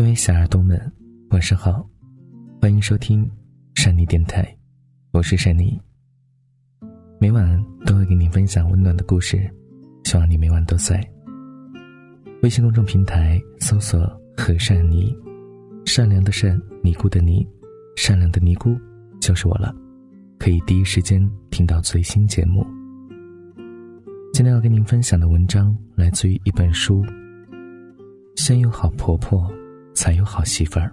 各位小耳朵们，晚上好，欢迎收听善妮电台，我是善妮。每晚都会给你分享温暖的故事，希望你每晚都在。微信公众平台搜索“和善妮”，善良的善，尼姑的尼，善良的尼姑就是我了，可以第一时间听到最新节目。今天要跟您分享的文章来自于一本书，《先有好婆婆》。才有好媳妇儿。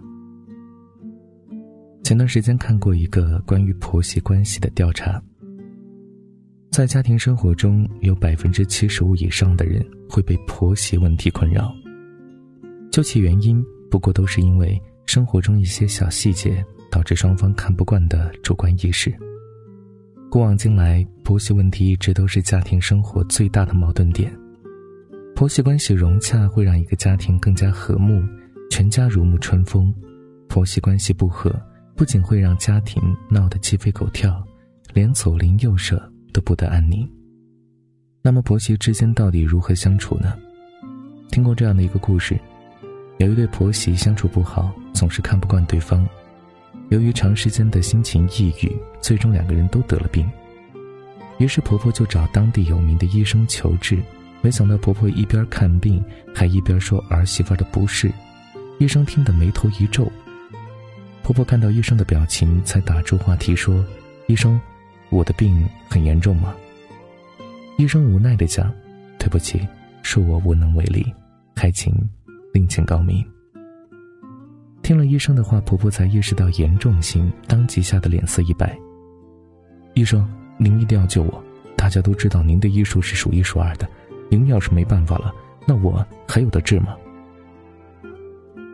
前段时间看过一个关于婆媳关系的调查，在家庭生活中有百分之七十五以上的人会被婆媳问题困扰。究其原因，不过都是因为生活中一些小细节导致双方看不惯的主观意识。古往今来，婆媳问题一直都是家庭生活最大的矛盾点。婆媳关系融洽会让一个家庭更加和睦。全家如沐春风，婆媳关系不和，不仅会让家庭闹得鸡飞狗跳，连左邻右舍都不得安宁。那么婆媳之间到底如何相处呢？听过这样的一个故事：有一对婆媳相处不好，总是看不惯对方。由于长时间的心情抑郁，最终两个人都得了病。于是婆婆就找当地有名的医生求治，没想到婆婆一边看病，还一边说儿媳妇的不是。医生听得眉头一皱，婆婆看到医生的表情，才打住话题说：“医生，我的病很严重吗？”医生无奈的讲：“对不起，恕我无能为力，还请另请高明。”听了医生的话，婆婆才意识到严重性，当即吓得脸色一白。医生，您一定要救我！大家都知道您的医术是数一数二的，您要是没办法了，那我还有的治吗？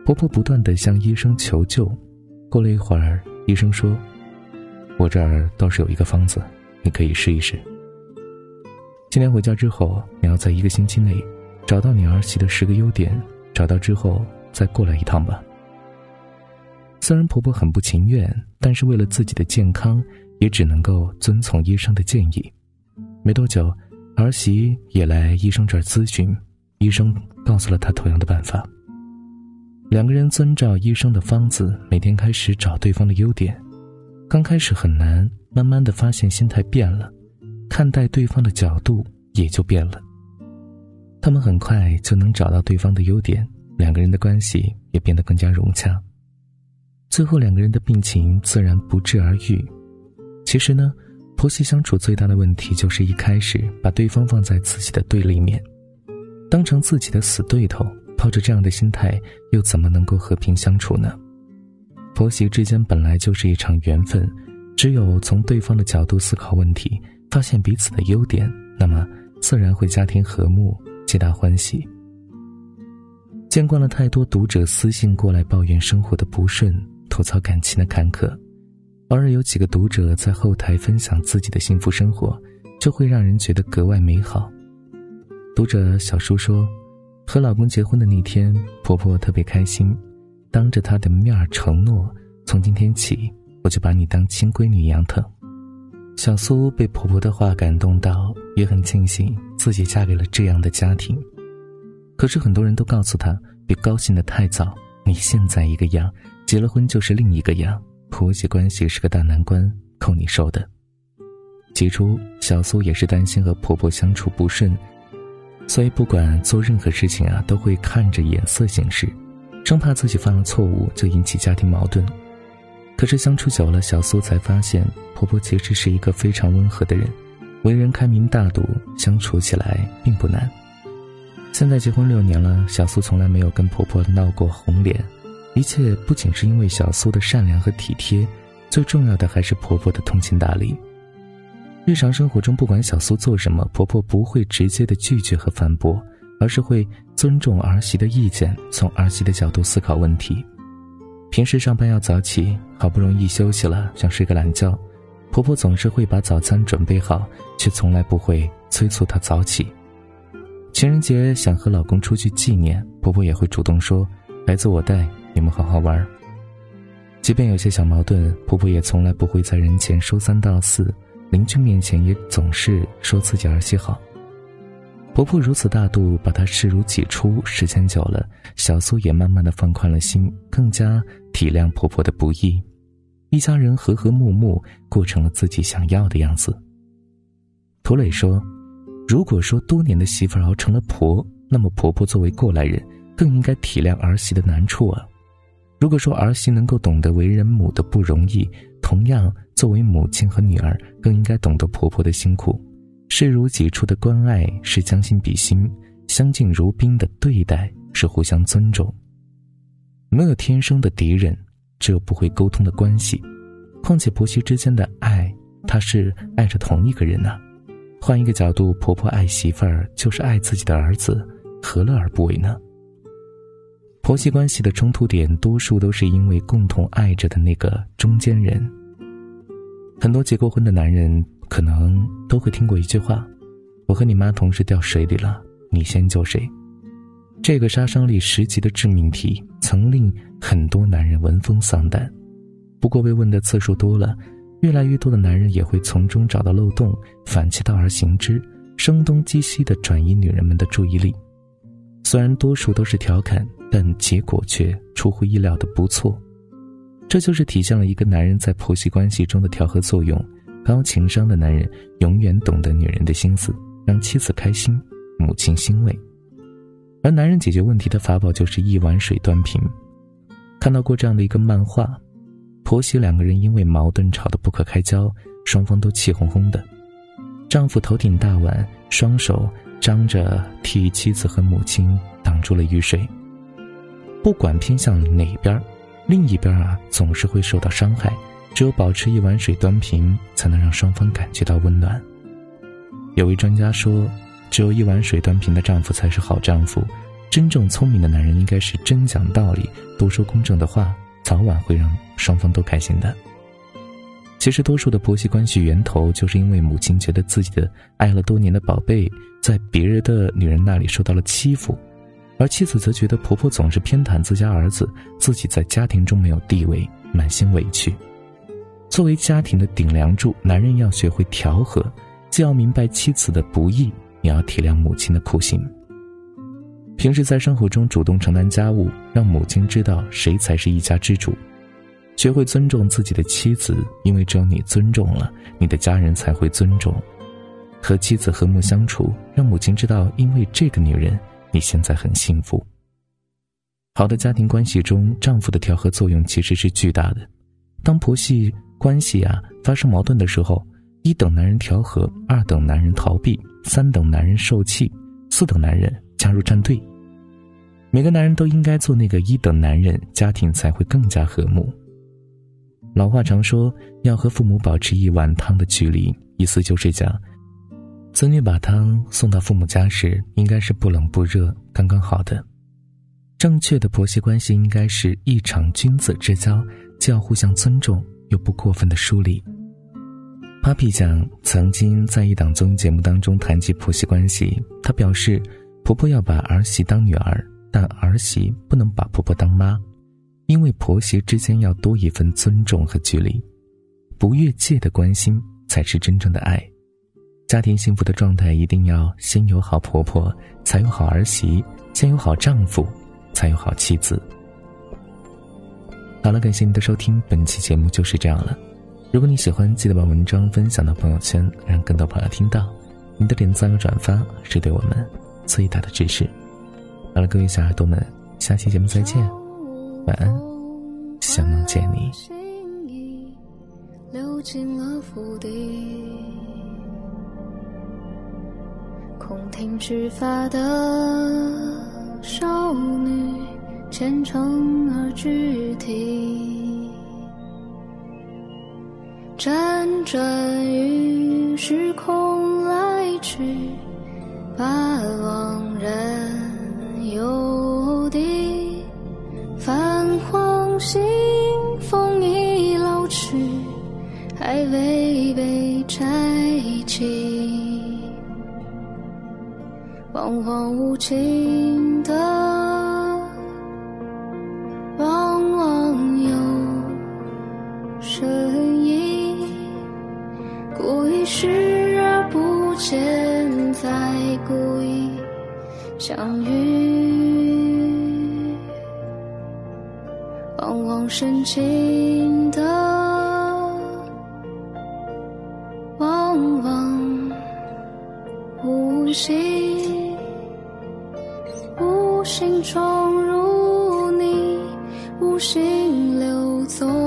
婆婆不断的向医生求救，过了一会儿，医生说：“我这儿倒是有一个方子，你可以试一试。今天回家之后，你要在一个星期内找到你儿媳的十个优点，找到之后再过来一趟吧。”虽然婆婆很不情愿，但是为了自己的健康，也只能够遵从医生的建议。没多久，儿媳也来医生这儿咨询，医生告诉了她同样的办法。两个人遵照医生的方子，每天开始找对方的优点。刚开始很难，慢慢的发现心态变了，看待对方的角度也就变了。他们很快就能找到对方的优点，两个人的关系也变得更加融洽。最后，两个人的病情自然不治而愈。其实呢，婆媳相处最大的问题就是一开始把对方放在自己的对立面，当成自己的死对头。抱着这样的心态，又怎么能够和平相处呢？婆媳之间本来就是一场缘分，只有从对方的角度思考问题，发现彼此的优点，那么自然会家庭和睦，皆大欢喜。见惯了太多读者私信过来抱怨生活的不顺，吐槽感情的坎坷，偶尔有几个读者在后台分享自己的幸福生活，就会让人觉得格外美好。读者小叔说。和老公结婚的那天，婆婆特别开心，当着她的面承诺：“从今天起，我就把你当亲闺女一样疼。”小苏被婆婆的话感动到，也很庆幸自己嫁给了这样的家庭。可是很多人都告诉她：“别高兴得太早，你现在一个样，结了婚就是另一个样，婆媳关系是个大难关，靠你受的。”起初，小苏也是担心和婆婆相处不顺。所以，不管做任何事情啊，都会看着眼色行事，生怕自己犯了错误就引起家庭矛盾。可是相处久了，小苏才发现婆婆其实是一个非常温和的人，为人开明大度，相处起来并不难。现在结婚六年了，小苏从来没有跟婆婆闹过红脸，一切不仅是因为小苏的善良和体贴，最重要的还是婆婆的通情达理。日常生活中，不管小苏做什么，婆婆不会直接的拒绝和反驳，而是会尊重儿媳的意见，从儿媳的角度思考问题。平时上班要早起，好不容易休息了，想睡个懒觉，婆婆总是会把早餐准备好，却从来不会催促她早起。情人节想和老公出去纪念，婆婆也会主动说：“孩子我带，你们好好玩。”即便有些小矛盾，婆婆也从来不会在人前说三道四。邻居面前也总是说自己儿媳好。婆婆如此大度，把她视如己出，时间久了，小苏也慢慢的放宽了心，更加体谅婆婆的不易。一家人和和睦睦，过成了自己想要的样子。涂磊说：“如果说多年的媳妇熬成了婆，那么婆婆作为过来人，更应该体谅儿媳的难处啊。如果说儿媳能够懂得为人母的不容易，同样作为母亲和女儿，更应该懂得婆婆的辛苦。”视如己出的关爱是将心比心，相敬如宾的对待是互相尊重。没有天生的敌人，只有不会沟通的关系。况且婆媳之间的爱，她是爱着同一个人呢。换一个角度，婆婆爱媳妇儿就是爱自己的儿子，何乐而不为呢？婆媳关系的冲突点，多数都是因为共同爱着的那个中间人。很多结过婚的男人。可能都会听过一句话：“我和你妈同时掉水里了，你先救谁？”这个杀伤力十级的致命题，曾令很多男人闻风丧胆。不过被问的次数多了，越来越多的男人也会从中找到漏洞，反其道而行之，声东击西地转移女人们的注意力。虽然多数都是调侃，但结果却出乎意料的不错。这就是体现了一个男人在婆媳关系中的调和作用。高情商的男人永远懂得女人的心思，让妻子开心，母亲欣慰。而男人解决问题的法宝就是一碗水端平。看到过这样的一个漫画：婆媳两个人因为矛盾吵得不可开交，双方都气哄哄的。丈夫头顶大碗，双手张着替妻子和母亲挡住了雨水。不管偏向哪边，另一边啊总是会受到伤害。只有保持一碗水端平，才能让双方感觉到温暖。有位专家说，只有一碗水端平的丈夫才是好丈夫。真正聪明的男人应该是真讲道理，多说公正的话，早晚会让双方都开心的。其实，多数的婆媳关系源头，就是因为母亲觉得自己的爱了多年的宝贝，在别人的女人那里受到了欺负，而妻子则觉得婆婆总是偏袒自家儿子，自己在家庭中没有地位，满心委屈。作为家庭的顶梁柱，男人要学会调和，既要明白妻子的不易，也要体谅母亲的苦心。平时在生活中主动承担家务，让母亲知道谁才是一家之主。学会尊重自己的妻子，因为只有你尊重了，你的家人才会尊重。和妻子和睦相处，让母亲知道，因为这个女人，你现在很幸福。好的家庭关系中，丈夫的调和作用其实是巨大的。当婆媳。关系啊，发生矛盾的时候，一等男人调和，二等男人逃避，三等男人受气，四等男人加入战队。每个男人都应该做那个一等男人，家庭才会更加和睦。老话常说，要和父母保持一碗汤的距离，意思就是讲，子女把汤送到父母家时，应该是不冷不热，刚刚好的。正确的婆媳关系应该是一场君子之交，既要互相尊重。又不过分的疏离。Papi 酱曾经在一档综艺节目当中谈及婆媳关系，她表示，婆婆要把儿媳当女儿，但儿媳不能把婆婆当妈，因为婆媳之间要多一份尊重和距离，不越界的关心才是真正的爱。家庭幸福的状态一定要先有好婆婆，才有好儿媳；先有好丈夫，才有好妻子。好了，感谢您的收听，本期节目就是这样了。如果你喜欢，记得把文章分享到朋友圈，让更多朋友听到。你的点赞和转发是对我们最大的支持。好了，各位小耳朵们，下期节目再见，晚安，想梦见你。空听发的少女。虔诚而具体，辗转于时空来去，把往人犹地。泛黄信封已老去，还未被拆启，彷徨无情的。往往有声音，故意视而不见，再故意相遇，往往深情的，往往无心心中如你，无心流走。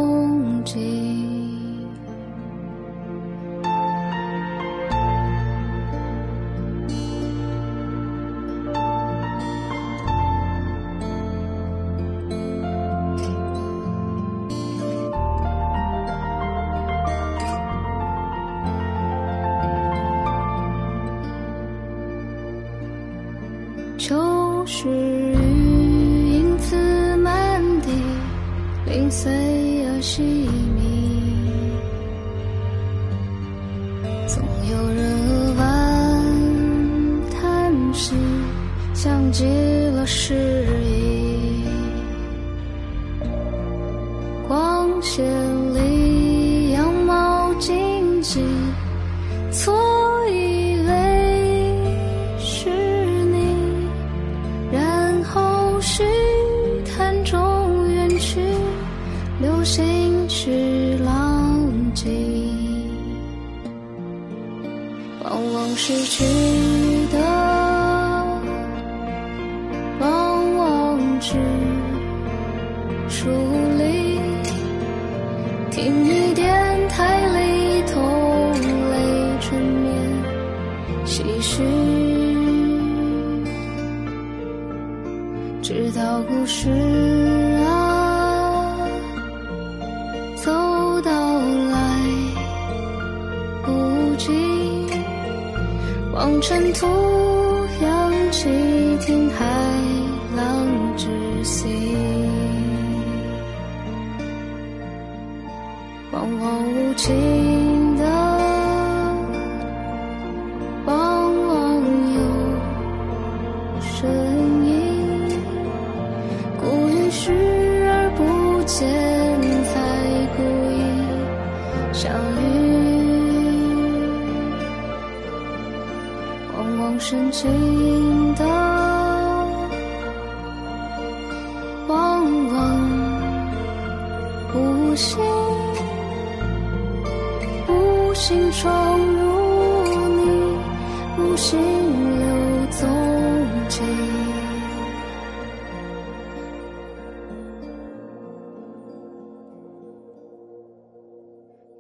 是雨，影子满地，零碎而细去望尘土扬起，听海浪之息。往往无情的，往往有声音。故意视而不见，深情的，往往无心。无心闯入你，无心留踪迹。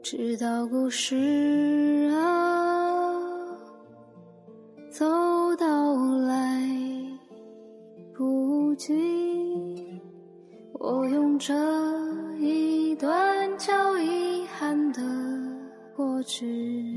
直到故事啊走到来不及，我用这一段叫遗憾的过去。